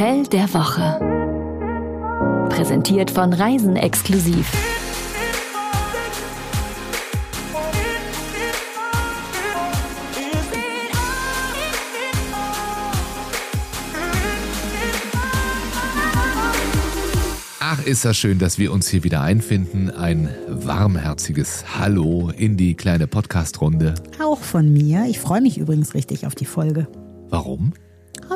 Hotel der Woche. Präsentiert von Reisen exklusiv. Ach, ist das schön, dass wir uns hier wieder einfinden. Ein warmherziges Hallo in die kleine Podcast-Runde. Auch von mir. Ich freue mich übrigens richtig auf die Folge. Warum?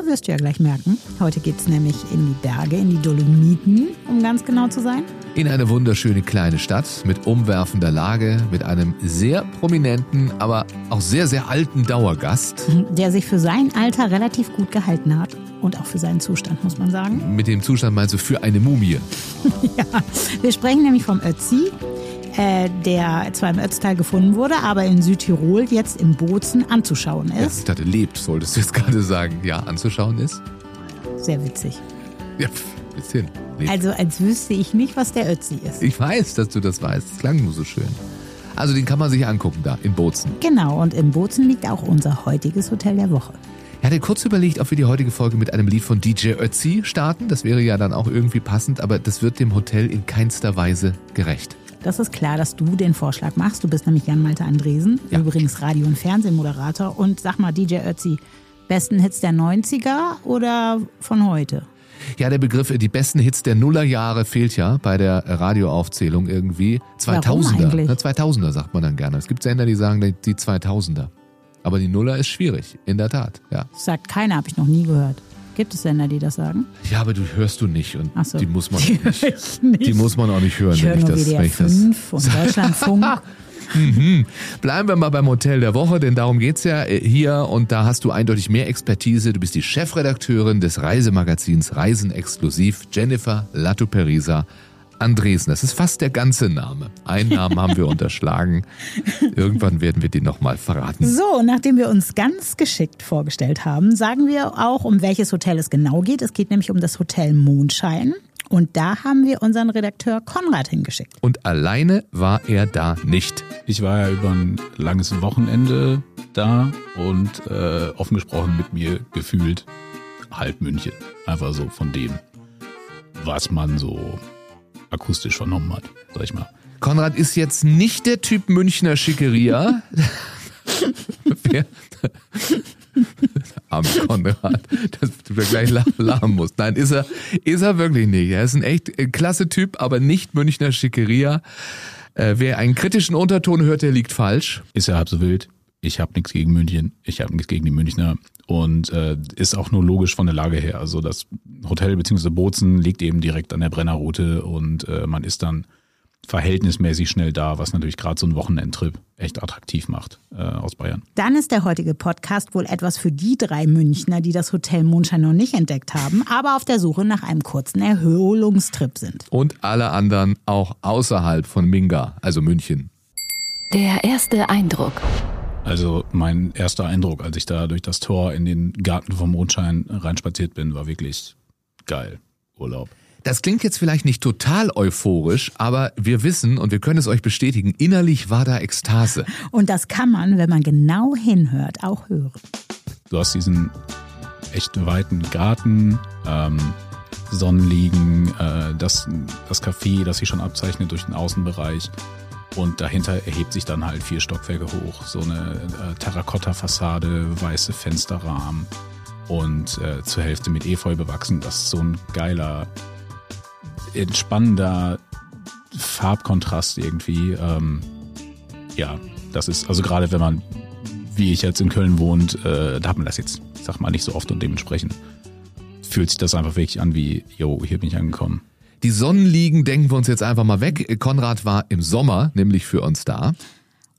Wirst du ja gleich merken. Heute geht es nämlich in die Berge, in die Dolomiten, um ganz genau zu sein. In eine wunderschöne kleine Stadt mit umwerfender Lage, mit einem sehr prominenten, aber auch sehr, sehr alten Dauergast. Der sich für sein Alter relativ gut gehalten hat. Und auch für seinen Zustand, muss man sagen. Mit dem Zustand meinst du für eine Mumie? ja, wir sprechen nämlich vom Ötzi, äh, der zwar im Ötztal gefunden wurde, aber in Südtirol jetzt im Bozen anzuschauen Ja, ist. ich dachte, lebt, solltest du jetzt gerade sagen. Ja, anzuschauen ist? Sehr witzig. Ja, pff, bisschen. Lebt. Also als wüsste ich nicht, was der Ötzi ist. Ich weiß, dass du das weißt. Es klang nur so schön. Also den kann man sich angucken da in Bozen. Genau, und im Bozen liegt auch unser heutiges Hotel der Woche. Ich hatte kurz überlegt, ob wir die heutige Folge mit einem Lied von DJ Ötzi starten. Das wäre ja dann auch irgendwie passend, aber das wird dem Hotel in keinster Weise gerecht. Das ist klar, dass du den Vorschlag machst. Du bist nämlich Jan-Malte Andresen, Ja. übrigens Radio- und Fernsehmoderator. Und sag mal, DJ Ötzi, besten Hits der 90er oder von heute? Ja, der Begriff äh, die besten Hits der Nullerjahre fehlt ja bei der Radioaufzählung irgendwie. 2000er. eigentlich? Ne, 2000er sagt man dann gerne. Es gibt Sender, die sagen die 2000er. Aber die Nuller ist schwierig, in der Tat, ja. Das sagt keiner, habe ich noch nie gehört. Gibt es Sender, die das sagen? Ja, aber du hörst du nicht und so. die muss man Die auch nicht. nicht. Die muss man auch nicht hören, Ich wenn ich das, wenn ich das 5 und Deutschlandfunk. Bleiben wir mal beim Hotel der Woche, denn darum geht's ja äh, hier und da hast du eindeutig mehr Expertise. Du bist die Chefredakteurin des Reisemagazins Reisen Exklusiv, Jennifer Lattuperisa Andresen. Das ist fast der ganze Name. Einen Namen haben wir unterschlagen. Irgendwann werden wir den nochmal verraten. So, nachdem wir uns ganz geschickt vorgestellt haben, sagen wir auch, um welches Hotel es genau geht. Es geht nämlich um das Hotel Mondschein. Und da haben wir unseren Redakteur Konrad hingeschickt. Und alleine war er da nicht. Ich war ja über ein langes Wochenende da und äh, offen gesprochen mit mir gefühlt halb München. Einfach so von dem, was man so akustisch vernommen hat, sag ich mal. Konrad ist jetzt nicht der Typ Münchner Schickeria. Arm Konrad, dass du da gleich lach- lachen musst. Nein, ist er, ist er wirklich nicht. Er ist ein echt äh, klasse Typ, aber nicht Münchner Schickeria. Äh, wer einen kritischen Unterton hört, der liegt falsch. Ist ja halb so wild. Ich habe nichts gegen München, ich habe nichts gegen die Münchner und äh, ist auch nur logisch von der Lage her. Also das Hotel bzw. Bozen liegt eben direkt an der Brennerroute und äh, man ist dann verhältnismäßig schnell da, was natürlich gerade so ein Wochenendtrip echt attraktiv macht äh, aus Bayern. Dann ist der heutige Podcast wohl etwas für die drei Münchner, die das Hotel Mondschein noch nicht entdeckt haben, aber auf der Suche nach einem kurzen Erholungstrip sind. Und alle anderen auch außerhalb von Minga, also München. Der erste Eindruck. Also mein erster Eindruck, als ich da durch das Tor in den Garten vom Mondschein reinspaziert bin, war wirklich geil. Urlaub. Das klingt jetzt vielleicht nicht total euphorisch, aber wir wissen und wir können es euch bestätigen, innerlich war da Ekstase. Und das kann man, wenn man genau hinhört, auch hören. Du hast diesen echt weiten Garten, ähm, Sonnenliegen, äh, das, das Café, das sich schon abzeichnet durch den Außenbereich. Und dahinter erhebt sich dann halt vier Stockwerke hoch. So eine äh, Terrakotta-Fassade, weiße Fensterrahmen und äh, zur Hälfte mit Efeu bewachsen. Das ist so ein geiler, entspannender Farbkontrast irgendwie. Ähm, ja, das ist, also gerade wenn man, wie ich jetzt in Köln wohnt, äh, da hat man das jetzt, sag mal, nicht so oft und dementsprechend fühlt sich das einfach wirklich an wie, yo, hier bin ich angekommen. Die Sonnenliegen denken wir uns jetzt einfach mal weg. Konrad war im Sommer nämlich für uns da.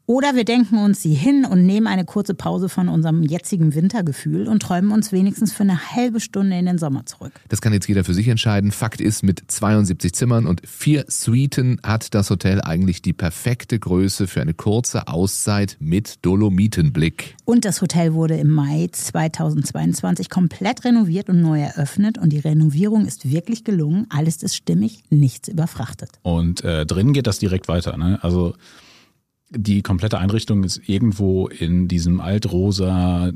Oder wir denken uns sie hin und nehmen eine kurze Pause von unserem jetzigen Wintergefühl und träumen uns wenigstens für eine halbe Stunde in den Sommer zurück. Das kann jetzt jeder für sich entscheiden. Fakt ist, mit 72 Zimmern und vier Suiten hat das Hotel eigentlich die perfekte Größe für eine kurze Auszeit mit Dolomitenblick. Und das Hotel wurde im Mai 2022 komplett renoviert und neu eröffnet und die Renovierung ist wirklich gelungen. Alles ist stimmig, nichts überfrachtet. Und äh, drin geht das direkt weiter. Ne? Also die komplette Einrichtung ist irgendwo in diesem altrosa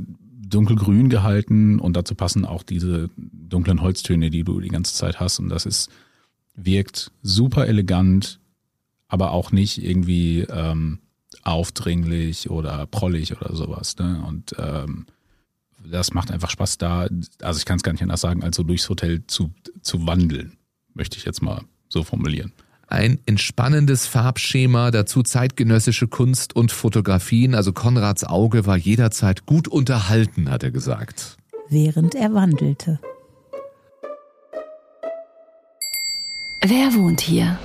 dunkelgrün gehalten und dazu passen auch diese dunklen Holztöne, die du die ganze Zeit hast. Und das ist, wirkt super elegant, aber auch nicht irgendwie ähm, aufdringlich oder prollig oder sowas. Ne? Und ähm, das macht einfach Spaß da, also ich kann es gar nicht anders sagen, als so durchs Hotel zu, zu wandeln, möchte ich jetzt mal so formulieren. Ein entspannendes Farbschema, dazu zeitgenössische Kunst und Fotografien. Also Konrads Auge war jederzeit gut unterhalten, hat er gesagt. Während er wandelte. Wer wohnt hier?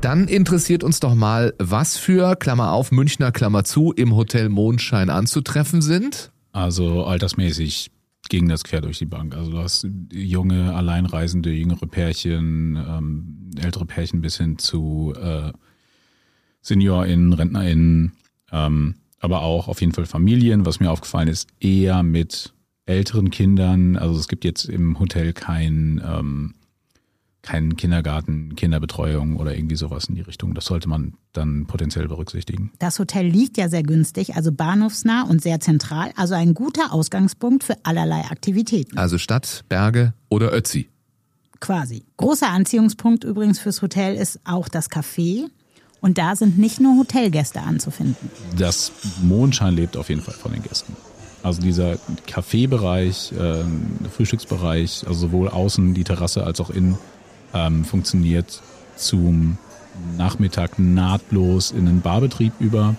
Dann interessiert uns doch mal, was für, Klammer auf, Münchner Klammer zu, im Hotel Mondschein anzutreffen sind. Also altersmäßig ging das quer durch die Bank. Also du hast junge, alleinreisende, jüngere Pärchen, ähm, ältere Pärchen bis hin zu äh, SeniorInnen, RentnerInnen, ähm, aber auch auf jeden Fall Familien. Was mir aufgefallen ist, eher mit älteren Kindern. Also es gibt jetzt im Hotel kein ähm, keinen Kindergarten, Kinderbetreuung oder irgendwie sowas in die Richtung. Das sollte man dann potenziell berücksichtigen. Das Hotel liegt ja sehr günstig, also bahnhofsnah und sehr zentral, also ein guter Ausgangspunkt für allerlei Aktivitäten. Also Stadt, Berge oder Ötzi. Quasi. Großer Anziehungspunkt übrigens fürs Hotel ist auch das Café. Und da sind nicht nur Hotelgäste anzufinden. Das Mondschein lebt auf jeden Fall von den Gästen. Also dieser Kaffeebereich, äh, Frühstücksbereich, also sowohl außen die Terrasse als auch innen, ähm, funktioniert zum Nachmittag nahtlos in einen Barbetrieb über.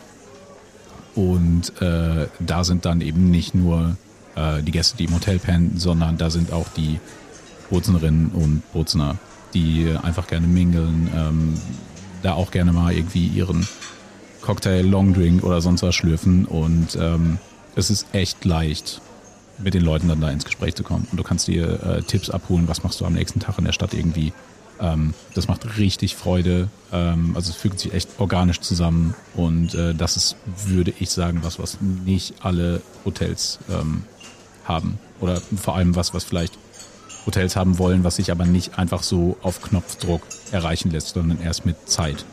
Und äh, da sind dann eben nicht nur äh, die Gäste, die im Hotel pennen, sondern da sind auch die Bozenerinnen und Bozner, die einfach gerne mingeln, ähm, da auch gerne mal irgendwie ihren Cocktail, Longdrink oder sonst was schlürfen. Und ähm, es ist echt leicht, mit den Leuten dann da ins Gespräch zu kommen. Und du kannst dir äh, Tipps abholen, was machst du am nächsten Tag in der Stadt irgendwie. Ähm, das macht richtig Freude. Ähm, also es fügt sich echt organisch zusammen. Und äh, das ist, würde ich sagen, was, was nicht alle Hotels ähm, haben. Oder vor allem was, was vielleicht Hotels haben wollen, was sich aber nicht einfach so auf Knopfdruck erreichen lässt, sondern erst mit Zeit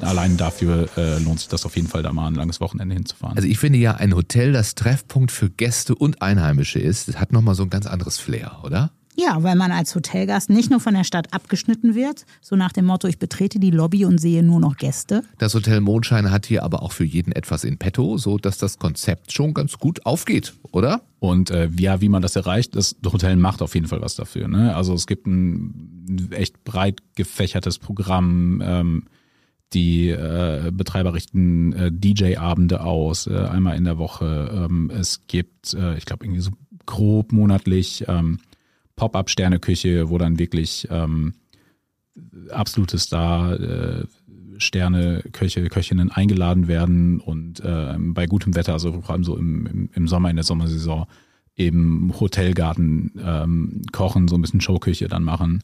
allein dafür äh, lohnt sich das auf jeden Fall, da mal ein langes Wochenende hinzufahren. Also ich finde ja, ein Hotel, das Treffpunkt für Gäste und Einheimische ist, das hat nochmal so ein ganz anderes Flair, oder? Ja, weil man als Hotelgast nicht nur von der Stadt abgeschnitten wird, so nach dem Motto, ich betrete die Lobby und sehe nur noch Gäste. Das Hotel Mondschein hat hier aber auch für jeden etwas in petto, so dass das Konzept schon ganz gut aufgeht, oder? Und äh, ja, wie man das erreicht, das Hotel macht auf jeden Fall was dafür. Ne? Also es gibt ein echt breit gefächertes Programm. Ähm, die äh, Betreiber richten äh, DJ-Abende aus, äh, einmal in der Woche. Ähm, es gibt, äh, ich glaube, irgendwie so grob monatlich ähm, Pop-up-Sterneküche, wo dann wirklich ähm, absolute Star äh, Sterne, Köche, Köchinnen eingeladen werden und äh, bei gutem Wetter, also vor allem so im, im, im Sommer, in der Sommersaison, eben Hotelgarten ähm, kochen, so ein bisschen Showküche dann machen.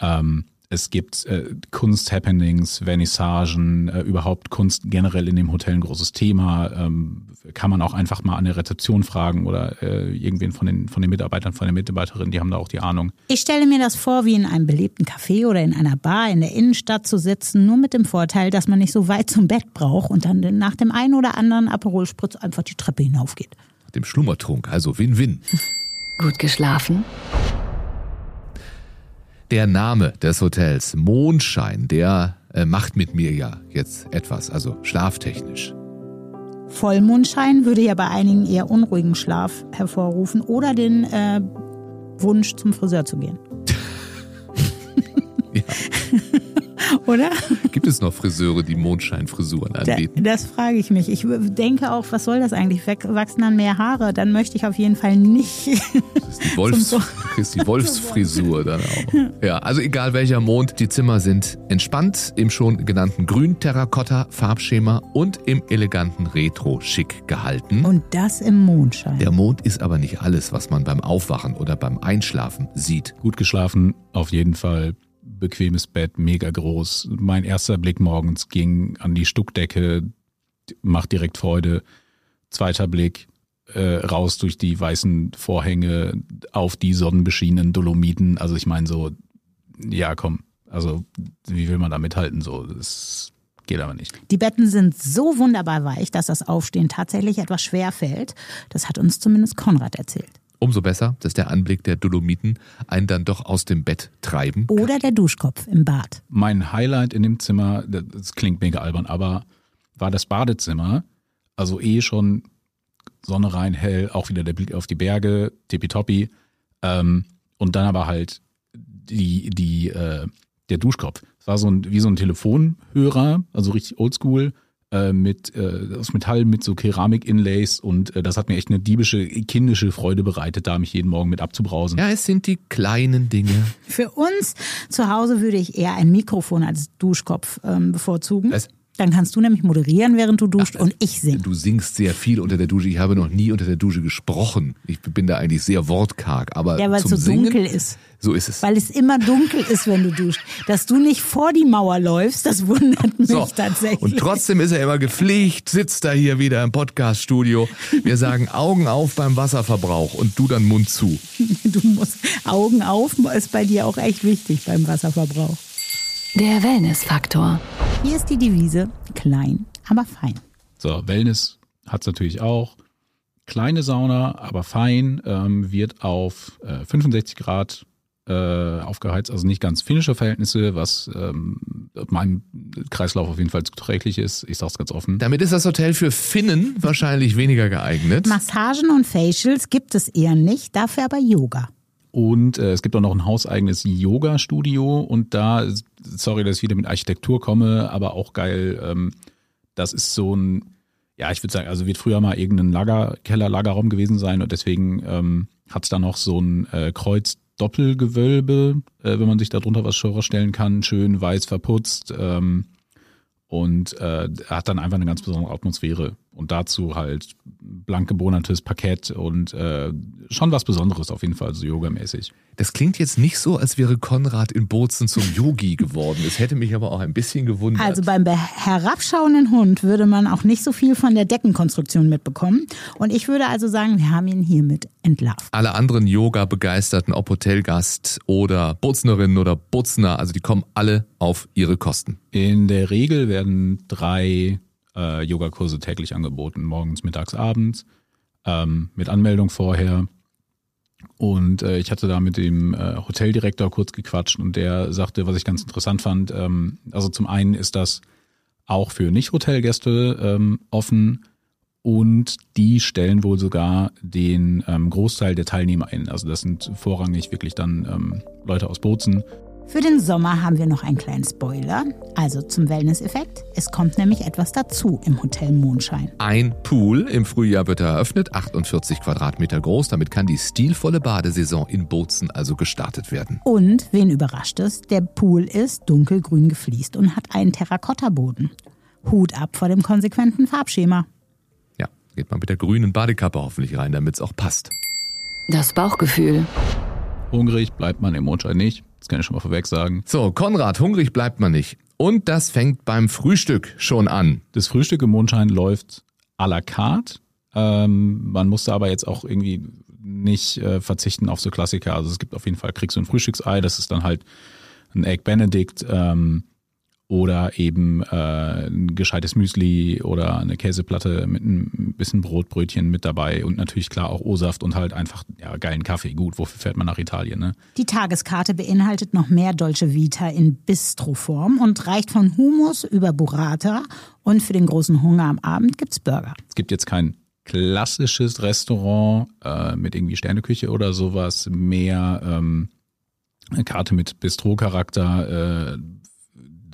Ähm, es gibt äh, Kunst-Happenings, Vernissagen, äh, überhaupt Kunst generell in dem Hotel ein großes Thema. Ähm, kann man auch einfach mal an der Rezeption fragen oder äh, irgendwen von den, von den Mitarbeitern, von den Mitarbeiterinnen, die haben da auch die Ahnung. Ich stelle mir das vor, wie in einem belebten Café oder in einer Bar in der Innenstadt zu sitzen, nur mit dem Vorteil, dass man nicht so weit zum Bett braucht und dann nach dem einen oder anderen Aperol Spritz einfach die Treppe hinaufgeht. Dem Schlummertrunk, also Win-Win. Gut geschlafen? Der Name des Hotels, Mondschein, der äh, macht mit mir ja jetzt etwas, also schlaftechnisch. Vollmondschein würde ja bei einigen eher unruhigen Schlaf hervorrufen oder den äh, Wunsch, zum Friseur zu gehen. Ja. Oder? Gibt es noch Friseure, die Mondscheinfrisuren Da, anbieten? das frage ich mich. Ich denke auch, was soll das eigentlich? Weg- Wachsen dann mehr Haare? Dann möchte ich auf jeden Fall nicht. Das ist die, Wolfs, ist die Wolfsfrisur dann auch. Ja, also egal welcher Mond, die Zimmer sind entspannt im schon genannten Grün-Terrakotta-Farbschema und im eleganten Retro-Schick gehalten. Und das im Mondschein. Der Mond ist aber nicht alles, was man beim Aufwachen oder beim Einschlafen sieht. Gut geschlafen, auf jeden Fall. Bequemes Bett, mega groß. Mein erster Blick morgens ging an die Stuckdecke, macht direkt Freude. Zweiter Blick äh, raus durch die weißen Vorhänge auf die sonnenbeschienenen Dolomiten. Also ich meine so, ja komm, also wie will man da mithalten? So, das geht aber nicht. Die Betten sind so wunderbar weich, dass das Aufstehen tatsächlich etwas schwer fällt. Das hat uns zumindest Konrad erzählt. Umso besser, dass der Anblick der Dolomiten einen dann doch aus dem Bett treiben. Oder der Duschkopf im Bad. Mein Highlight in dem Zimmer, das klingt mega albern, aber war das Badezimmer. Also eh schon Sonne rein, hell, auch wieder der Blick auf die Berge, tippitoppi. Ähm, und dann aber halt die, die, äh, der Duschkopf. Es war so ein, wie so ein Telefonhörer, also richtig oldschool, äh, mit, äh, aus Metall mit so Keramik-Inlays und äh, das hat mir echt eine diebische, kindische Freude bereitet, da mich jeden Morgen mit abzubrausen. Ja, es sind die kleinen Dinge. Für uns zu Hause würde ich eher ein Mikrofon als Duschkopf ähm, bevorzugen. Was? Dann kannst du nämlich moderieren, während du duscht und ich singe. Du singst sehr viel unter der Dusche. Ich habe noch nie unter der Dusche gesprochen. Ich bin da eigentlich sehr wortkarg. Aber Ja, weil es so Singen, dunkel ist. So ist es. Weil es immer dunkel ist, wenn du duscht. Dass du nicht vor die Mauer läufst, das wundert mich So, tatsächlich. und trotzdem ist er immer gepflegt, sitzt da hier wieder im Podcaststudio. Wir sagen Augen auf beim Wasserverbrauch und du dann Mund zu. Du musst Augen auf, ist bei dir auch echt wichtig beim Wasserverbrauch. Der Wellnessfaktor. Hier ist die Devise, klein, aber fein. So, Wellness hat es natürlich auch. Kleine Sauna, aber fein, ähm, wird auf äh, 65 Grad äh, aufgeheizt, also nicht ganz finnische Verhältnisse, was ähm, meinem Kreislauf auf jeden Fall zuträglich ist. Ich sag's ganz offen. Damit ist das Hotel für Finnen wahrscheinlich weniger geeignet. Massagen und Facials gibt es eher nicht, dafür aber Yoga. Und äh, es gibt auch noch ein hauseigenes Yoga-Studio. Und da, sorry, dass ich wieder mit Architektur komme, aber auch geil, ähm, das ist so ein, ja, ich würde sagen, also wird früher mal irgendein Lager, Keller-Lagerraum gewesen sein. Und deswegen ähm, hat es da noch so ein äh, Kreuz-Doppelgewölbe, äh, wenn man sich darunter was vorstellen kann, schön weiß verputzt ähm, und äh, hat dann einfach eine ganz besondere Atmosphäre und dazu halt blank gebohnertes Parkett und äh, schon was Besonderes auf jeden Fall, so yogamäßig. Das klingt jetzt nicht so, als wäre Konrad in Bozen zum Yogi geworden. Es hätte mich aber auch ein bisschen gewundert. Also beim be- herabschauenden Hund würde man auch nicht so viel von der Deckenkonstruktion mitbekommen. Und ich würde also sagen, wir haben ihn hiermit entlarvt. alle anderen Yoga-Begeisterten, ob Hotelgast oder Boznerin oder Bozner, also die kommen alle auf ihre Kosten. In der Regel werden drei äh, Yogakurse täglich angeboten, morgens, mittags, abends, ähm, mit Anmeldung vorher. Und äh, ich hatte da mit dem äh, Hoteldirektor kurz gequatscht und der sagte, was ich ganz interessant fand, ähm, also zum einen ist das auch für Nicht-Hotelgäste ähm, offen und die stellen wohl sogar den ähm, Großteil der Teilnehmer ein. Also das sind vorrangig wirklich dann ähm, Leute aus Bozen, Für den Sommer haben wir noch einen kleinen Spoiler, also zum Wellness-Effekt. Es kommt nämlich etwas dazu im Hotel Mondschein. Ein Pool im Frühjahr wird eröffnet, 48 Quadratmeter groß. Damit kann die stilvolle Badesaison in Bozen also gestartet werden. Und, wen überrascht es, der Pool ist dunkelgrün gefliest und hat einen Terrakottaboden. Hut ab vor dem konsequenten Farbschema. Ja, geht man mit der grünen Badekappe hoffentlich rein, damit es auch passt. Das Bauchgefühl. Hungrig bleibt man im Mondschein nicht. Das kann ich schon mal vorweg sagen. So, Konrad, hungrig bleibt man nicht. Und das fängt beim Frühstück schon an. Das Frühstück im Mondschein läuft à la carte. Ähm, man musste aber jetzt auch irgendwie nicht äh, verzichten auf so Klassiker. Also es gibt auf jeden Fall, kriegst du ein Frühstücksei, das ist dann halt ein Egg Benedict ähm, oder eben äh, ein gescheites Müsli oder eine Käseplatte mit ein bisschen Brotbrötchen mit dabei und natürlich klar auch O-Saft und halt einfach ja, geilen Kaffee. Gut, wofür fährt man nach Italien, ne? Die Tageskarte beinhaltet noch mehr Dolce Vita in Bistroform und reicht von Hummus über Burrata und für den großen Hunger am Abend gibt's Burger. Es gibt jetzt kein klassisches Restaurant äh, mit irgendwie Sterneküche oder sowas, mehr ähm, eine Karte mit Bistro-Charakter. Äh,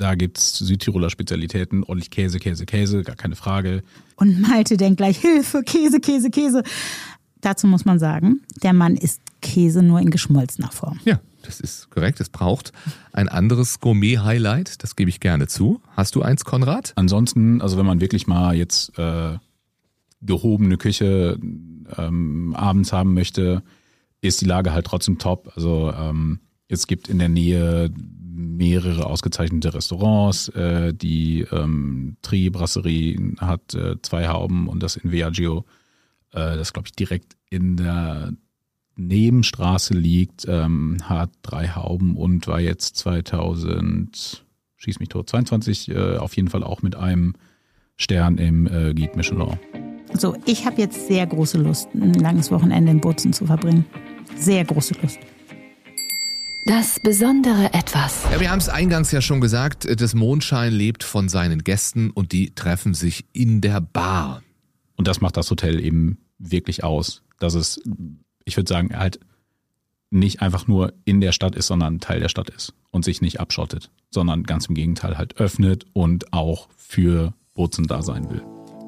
da gibt's Südtiroler Spezialitäten, ordentlich Käse, Käse, Käse, gar keine Frage. Und Malte denkt gleich, Hilfe, Käse, Käse, Käse. Dazu muss man sagen, der Mann isst Käse nur in geschmolzener Form. Ja, das ist korrekt. Es braucht ein anderes Gourmet-Highlight. Das gebe ich gerne zu. Hast du eins, Konrad? Ansonsten, also wenn man wirklich mal jetzt äh, gehobene Küche ähm, abends haben möchte, ist die Lage halt trotzdem top. Also ähm, es gibt in der Nähe mehrere ausgezeichnete Restaurants. Äh, die ähm, Tri Brasserie hat äh, zwei Hauben und das in Viaggio, äh, das glaube ich direkt in der Nebenstraße liegt, ähm, hat drei Hauben und war jetzt 2000 schieß mich tot. 22 äh, auf jeden Fall auch mit einem Stern im äh, Guide Michelin. So, ich habe jetzt sehr große Lust, ein langes Wochenende in Bozen zu verbringen. Sehr große Lust. Das besondere Etwas. Ja, wir haben es eingangs ja schon gesagt, das Mondschein lebt von seinen Gästen und die treffen sich in der Bar. Und das macht das Hotel eben wirklich aus, dass es, ich würde sagen, halt nicht einfach nur in der Stadt ist, sondern Teil der Stadt ist und sich nicht abschottet, sondern ganz im Gegenteil halt öffnet und auch für Bozen da sein will.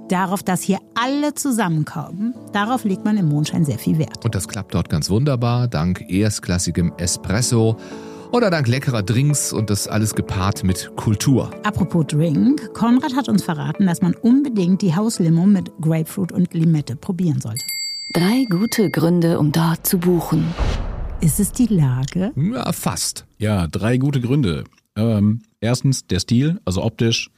Darauf, dass hier alle zusammenkommen, darauf legt man im Mondschein sehr viel Wert. Und das klappt dort ganz wunderbar, dank erstklassigem Espresso oder dank leckerer Drinks und das alles gepaart mit Kultur. Apropos Drink, Konrad hat uns verraten, dass man unbedingt die Hauslimo mit Grapefruit und Limette probieren sollte. Drei gute Gründe, um dort zu buchen. Ist es die Lage? Ja, fast. Ja, drei gute Gründe. Ähm, erstens der Stil, also optisch.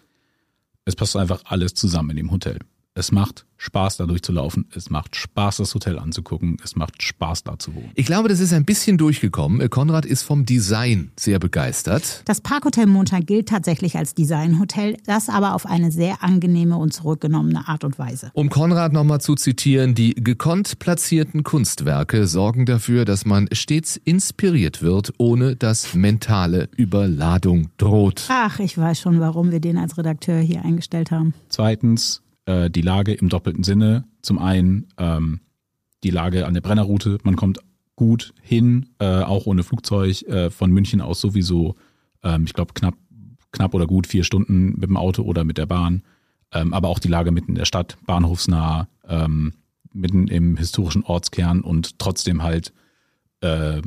Es passt einfach alles zusammen in dem Hotel. Es macht Spaß, da durchzulaufen. Es macht Spaß, das Hotel anzugucken. Es macht Spaß, da zu wohnen. Ich glaube, das ist ein bisschen durchgekommen. Konrad ist vom Design sehr begeistert. Das Parkhotel Mondschein gilt tatsächlich als Designhotel, das aber auf eine sehr angenehme und zurückgenommene Art und Weise. Um Konrad nochmal zu zitieren, die gekonnt platzierten Kunstwerke sorgen dafür, dass man stets inspiriert wird, ohne dass mentale Überladung droht. Ach, ich weiß schon, warum wir den als Redakteur hier eingestellt haben. Zweitens, äh, die Lage im doppelten Sinne. Zum einen ähm, die Lage an der Brennerroute. Man kommt gut hin, äh, auch ohne Flugzeug, äh, von München aus sowieso, ähm, ich glaube, knapp, knapp oder gut vier Stunden mit dem Auto oder mit der Bahn. Ähm, aber auch die Lage mitten in der Stadt, bahnhofsnah, ähm, mitten im historischen Ortskern und trotzdem halt äh,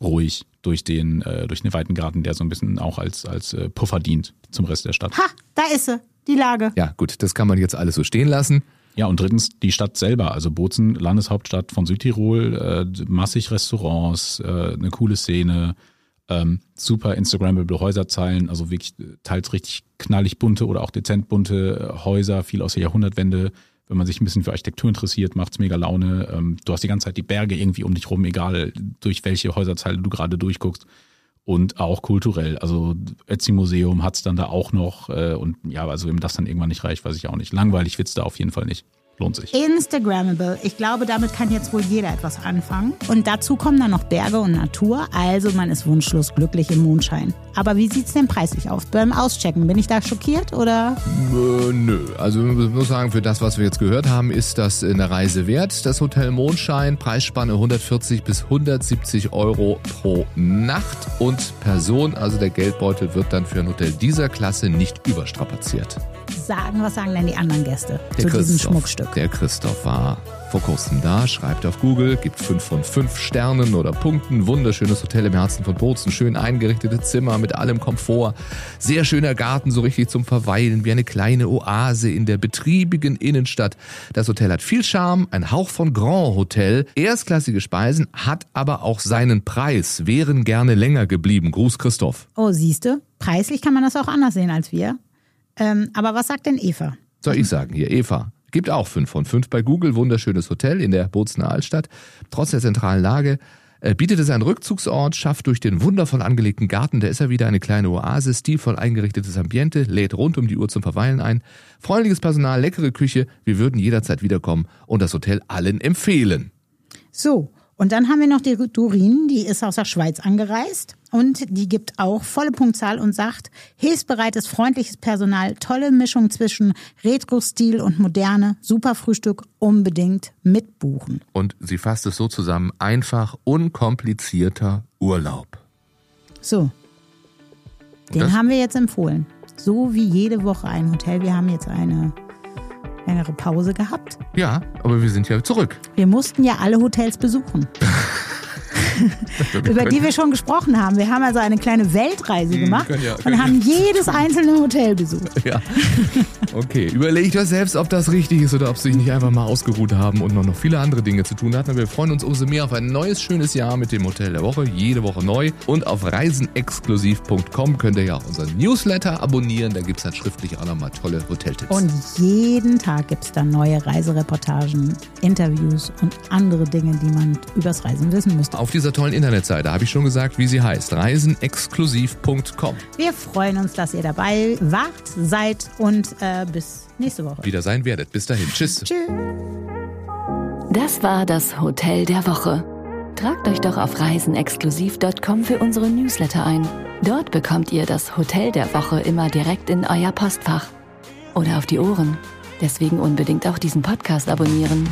ruhig durch den, äh, durch den weiten Garten, der so ein bisschen auch als, als äh, Puffer dient zum Rest der Stadt. Ha, da ist sie, die Lage. Ja, gut, das kann man jetzt alles so stehen lassen. Ja, und drittens die Stadt selber, also Bozen, Landeshauptstadt von Südtirol, äh, massig Restaurants, äh, eine coole Szene, ähm, super Instagrammable Häuserzeilen, also wirklich teils richtig knallig bunte oder auch dezent bunte äh, Häuser, viel aus der Jahrhundertwende. Wenn man sich ein bisschen für Architektur interessiert, macht's mega Laune. Ähm, du hast die ganze Zeit die Berge irgendwie um dich rum, egal durch welche Häuserzeile du gerade durchguckst. Und auch kulturell. Also Ötzi-Museum hat's dann da auch noch. Äh, und ja, also wenn das dann irgendwann nicht reicht, weiß ich auch nicht. Langweilig wird's da auf jeden Fall nicht. Lohnt sich. Instagrammable. Ich glaube, damit kann jetzt wohl jeder etwas anfangen. Und dazu kommen dann noch Berge und Natur. Also man ist wunschlos glücklich im Mondschein. Aber wie sieht's denn preislich aus? Beim Auschecken, bin ich da schockiert oder? Äh, nö, also ich muss sagen, für das, was wir jetzt gehört haben, ist das eine Reise wert. Das Hotel Mondschein, Preisspanne 140 bis 170 Euro pro Nacht und Person. Also der Geldbeutel wird dann für ein Hotel dieser Klasse nicht überstrapaziert. Sagen, was sagen denn die anderen Gäste Der zu diesem Schmuckstück? Der Christoph war vor kurzem da, schreibt auf Google, gibt 5 von 5 Sternen oder Punkten. Wunderschönes Hotel im Herzen von Bozen, schön eingerichtete Zimmer mit allem Komfort. Sehr schöner Garten, so richtig zum Verweilen, wie eine kleine Oase in der betriebigen Innenstadt. Das Hotel hat viel Charme, ein Hauch von Grand Hotel, erstklassige Speisen, hat aber auch seinen Preis, wären gerne länger geblieben. Gruß Christoph. Oh, siehste, preislich kann man das auch anders sehen als wir. Ähm, aber was sagt denn Eva? Soll ich sagen, hier Eva. Gibt auch 5 von 5 bei Google. Wunderschönes Hotel in der Bozener Altstadt. Trotz der zentralen Lage äh, bietet es einen Rückzugsort, schafft durch den wundervoll angelegten Garten, der ist ja wieder eine kleine Oase, stilvoll eingerichtetes Ambiente, lädt rund um die Uhr zum Verweilen ein. Freundliches Personal, leckere Küche. Wir würden jederzeit wiederkommen und das Hotel allen empfehlen. So, und dann haben wir noch die Dorin, die ist aus der Schweiz angereist und die gibt auch volle Punktzahl und sagt, hilfsbereites, freundliches Personal, tolle Mischung zwischen Retro-Stil und Moderne, super Frühstück, unbedingt mitbuchen. Und sie fasst es so zusammen, einfach, unkomplizierter Urlaub. So, den das- haben wir jetzt empfohlen. So wie jede Woche ein Hotel. Wir haben jetzt eine längere Pause gehabt. Ja, aber wir sind ja zurück. Wir mussten ja alle Hotels besuchen. über die wir schon gesprochen haben. Wir haben also eine kleine Weltreise gemacht können ja- und können haben jedes einzelne Hotel besucht. Ja. Okay, überleg dir selbst, ob das richtig ist oder ob sie sich nicht einfach mal ausgeruht haben und noch, noch viele andere Dinge zu tun hatten. Wir freuen uns umso mehr auf ein neues, schönes Jahr mit dem Hotel der Woche. Jede Woche neu. Und auf reisenexklusiv.com könnt ihr ja auch unseren Newsletter abonnieren. Da gibt's dann schriftlich auch nochmal tolle Hoteltipps. Und jeden Tag gibt es dann neue Reisereportagen, Interviews und andere Dinge, die man übers Reisen wissen müsste. auf dieser unserer tollen Internetseite, habe ich schon gesagt, wie sie heißt, reisenexklusiv.com. Wir freuen uns, dass ihr dabei wart, seid und äh, bis nächste Woche. Wieder sein werdet. Bis dahin. Tschüss. Tschüss. Das war das Hotel der Woche. Tragt euch doch auf reisenexklusiv.com für unsere Newsletter ein. Dort bekommt ihr das Hotel der Woche immer direkt in euer Postfach oder auf die Ohren. Deswegen unbedingt auch diesen Podcast abonnieren.